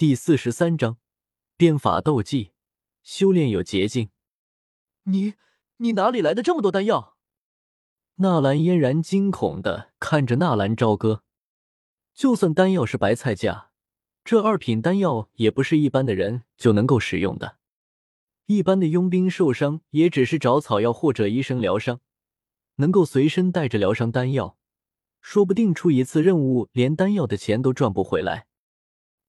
第四十三章，变法斗技，修炼有捷径。你你哪里来的这么多丹药？纳兰嫣然惊恐的看着纳兰朝歌。就算丹药是白菜价，这二品丹药也不是一般的人就能够使用的。一般的佣兵受伤，也只是找草药或者医生疗伤，能够随身带着疗伤丹药，说不定出一次任务连丹药的钱都赚不回来。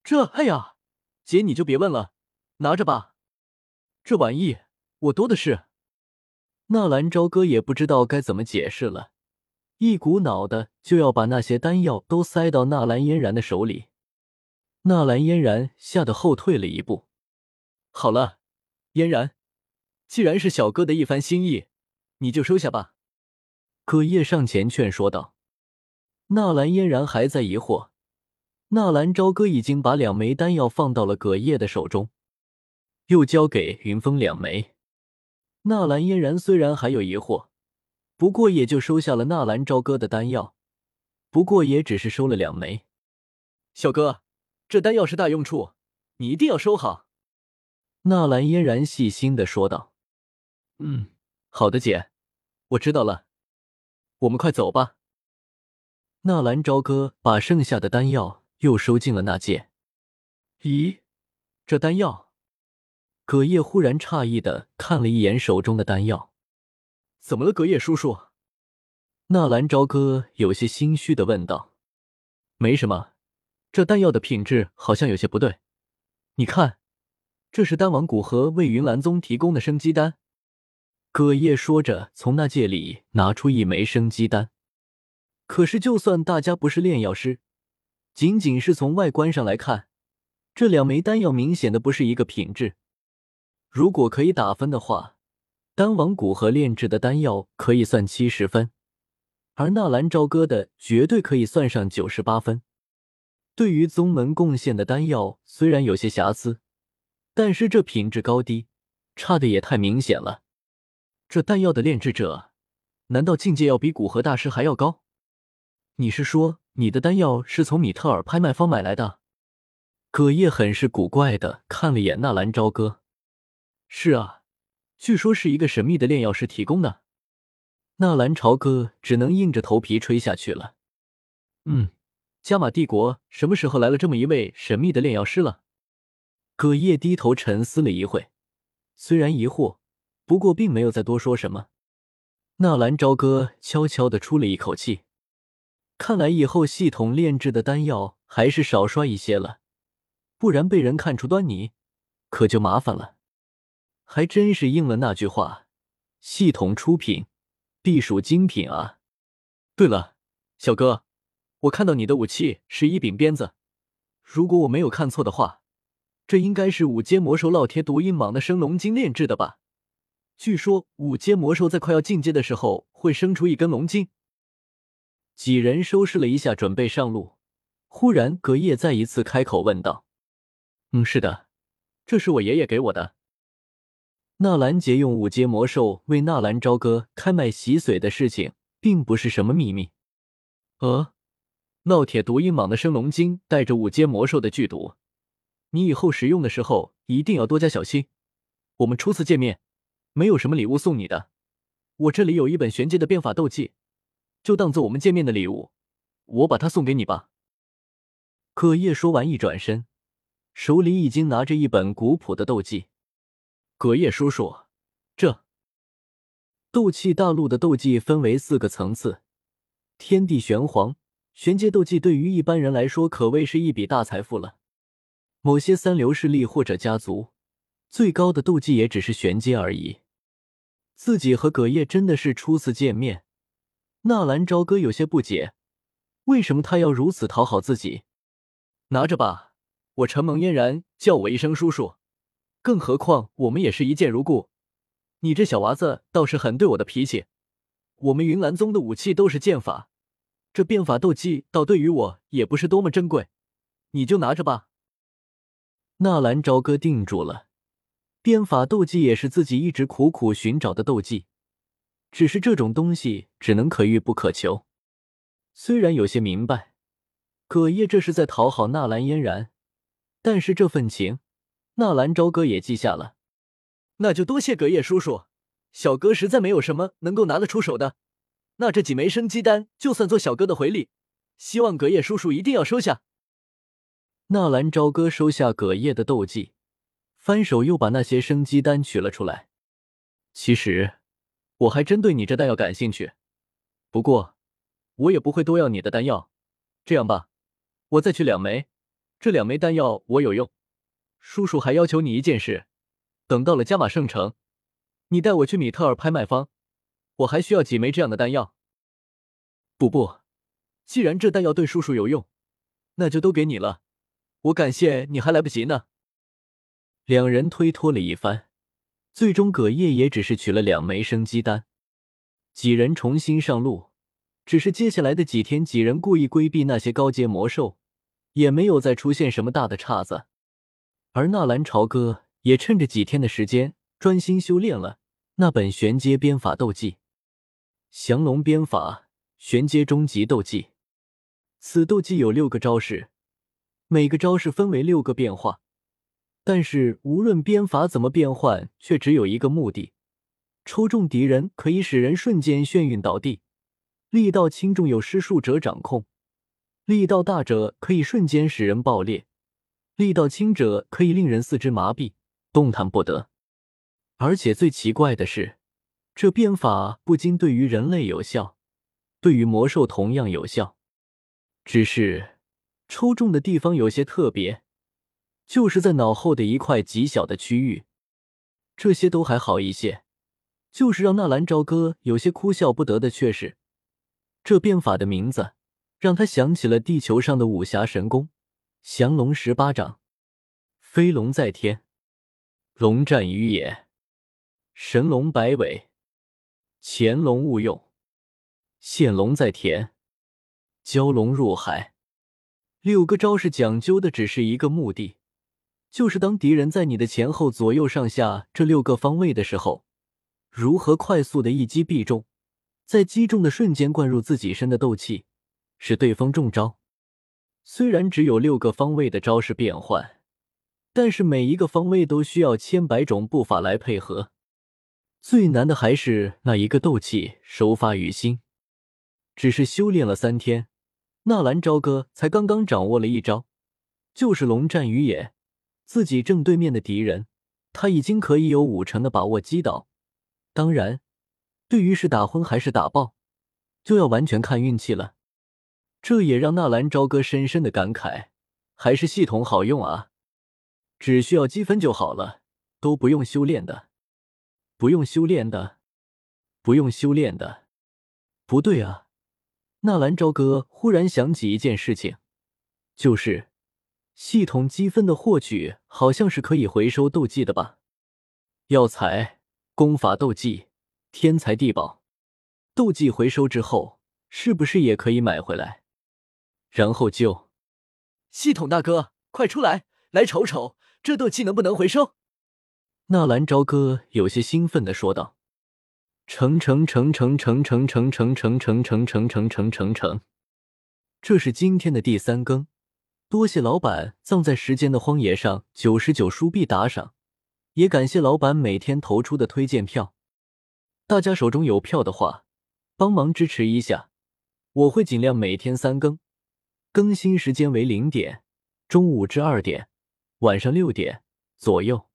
这，哎呀，姐你就别问了，拿着吧，这玩意我多的是。纳兰朝歌也不知道该怎么解释了，一股脑的就要把那些丹药都塞到纳兰嫣然的手里。纳兰嫣然吓得后退了一步。好了，嫣然，既然是小哥的一番心意，你就收下吧。葛叶上前劝说道。纳兰嫣然还在疑惑。纳兰朝歌已经把两枚丹药放到了葛叶的手中，又交给云峰两枚。纳兰嫣然虽然还有疑惑，不过也就收下了纳兰朝歌的丹药，不过也只是收了两枚。小哥，这丹药是大用处，你一定要收好。纳兰嫣然细心的说道：“嗯，好的，姐，我知道了。我们快走吧。”纳兰朝歌把剩下的丹药。又收进了那戒。咦，这丹药？葛叶忽然诧异的看了一眼手中的丹药。怎么了，葛叶叔叔？纳兰朝歌有些心虚的问道。没什么，这丹药的品质好像有些不对。你看，这是丹王古河为云岚宗提供的生机丹。葛叶说着，从那戒里拿出一枚生机丹。可是，就算大家不是炼药师，仅仅是从外观上来看，这两枚丹药明显的不是一个品质。如果可以打分的话，丹王谷和炼制的丹药可以算七十分，而纳兰朝歌的绝对可以算上九十八分。对于宗门贡献的丹药，虽然有些瑕疵，但是这品质高低差的也太明显了。这丹药的炼制者，难道境界要比古河大师还要高？你是说？你的丹药是从米特尔拍卖方买来的？葛叶很是古怪的看了眼纳兰朝歌。是啊，据说是一个神秘的炼药师提供的。纳兰朝歌只能硬着头皮吹下去了。嗯，加玛帝国什么时候来了这么一位神秘的炼药师了？葛叶低头沉思了一会，虽然疑惑，不过并没有再多说什么。纳兰朝歌悄悄的出了一口气。看来以后系统炼制的丹药还是少刷一些了，不然被人看出端倪，可就麻烦了。还真是应了那句话：“系统出品，必属精品啊。”对了，小哥，我看到你的武器是一柄鞭子，如果我没有看错的话，这应该是五阶魔兽烙铁毒鹰蟒的生龙筋炼制的吧？据说五阶魔兽在快要进阶的时候会生出一根龙筋。几人收拾了一下，准备上路。忽然，葛夜再一次开口问道：“嗯，是的，这是我爷爷给我的。”纳兰杰用五阶魔兽为纳兰朝歌开卖洗髓的事情，并不是什么秘密。呃，烙铁毒鹰蟒的升龙经带着五阶魔兽的剧毒，你以后使用的时候一定要多加小心。我们初次见面，没有什么礼物送你的，我这里有一本玄阶的变法斗技。就当做我们见面的礼物，我把它送给你吧。葛叶说完，一转身，手里已经拿着一本古朴的斗技。葛叶叔叔，这斗气大陆的斗技分为四个层次：天地玄黄、玄阶斗技，对于一般人来说可谓是一笔大财富了。某些三流势力或者家族，最高的斗技也只是玄阶而已。自己和葛叶真的是初次见面。纳兰朝歌有些不解，为什么他要如此讨好自己？拿着吧，我承蒙嫣然叫我一声叔叔，更何况我们也是一见如故。你这小娃子倒是很对我的脾气。我们云岚宗的武器都是剑法，这变法斗技倒对于我也不是多么珍贵，你就拿着吧。纳兰朝歌定住了，变法斗技也是自己一直苦苦寻找的斗技。只是这种东西只能可遇不可求。虽然有些明白，葛叶这是在讨好纳兰嫣然，但是这份情，纳兰朝歌也记下了。那就多谢葛叶叔叔，小哥实在没有什么能够拿得出手的。那这几枚生机丹，就算做小哥的回礼，希望葛叶叔叔一定要收下。纳兰朝歌收下葛叶的斗技，翻手又把那些生机丹取了出来。其实，我还真对你这丹药感兴趣，不过我也不会多要你的丹药。这样吧，我再取两枚，这两枚丹药我有用。叔叔还要求你一件事，等到了加玛圣城，你带我去米特尔拍卖方，我还需要几枚这样的丹药。不不，既然这丹药对叔叔有用，那就都给你了。我感谢你还来不及呢。两人推脱了一番，最终葛叶也只是取了两枚生机丹。几人重新上路，只是接下来的几天，几人故意规避那些高阶魔兽，也没有再出现什么大的岔子。而纳兰朝歌也趁着几天的时间，专心修炼了那本玄阶鞭法斗技——降龙鞭法玄阶终极斗技。此斗技有六个招式。每个招式分为六个变化，但是无论鞭法怎么变换，却只有一个目的：抽中敌人可以使人瞬间眩晕倒地；力道轻重由施术者掌控；力道大者可以瞬间使人爆裂；力道轻者可以令人四肢麻痹，动弹不得。而且最奇怪的是，这鞭法不仅对于人类有效，对于魔兽同样有效，只是。抽中的地方有些特别，就是在脑后的一块极小的区域。这些都还好一些，就是让纳兰朝歌有些哭笑不得的，却是这变法的名字让他想起了地球上的武侠神功——降龙十八掌。飞龙在天，龙战于野，神龙摆尾，潜龙勿用，现龙在田，蛟龙入海。六个招式讲究的只是一个目的，就是当敌人在你的前后左右上下这六个方位的时候，如何快速的一击必中，在击中的瞬间灌入自己身的斗气，使对方中招。虽然只有六个方位的招式变换，但是每一个方位都需要千百种步法来配合。最难的还是那一个斗气收发于心，只是修炼了三天。纳兰朝歌才刚刚掌握了一招，就是龙战于野，自己正对面的敌人，他已经可以有五成的把握击倒。当然，对于是打昏还是打爆，就要完全看运气了。这也让纳兰朝歌深深的感慨：还是系统好用啊！只需要积分就好了，都不用修炼的，不用修炼的，不用修炼的。不对啊！纳兰朝歌忽然想起一件事情，就是系统积分的获取好像是可以回收斗技的吧？药材、功法、斗技、天才地宝，斗技回收之后是不是也可以买回来？然后就……系统大哥，快出来，来瞅瞅这斗技能不能回收？纳兰朝歌有些兴奋的说道。成成成成成成成成成成成成成成成成，这是今天的第三更，多谢老板葬在时间的荒野上九十九书币打赏，也感谢老板每天投出的推荐票。大家手中有票的话，帮忙支持一下，我会尽量每天三更，更新时间为零点、中午至二点、晚上六点左右。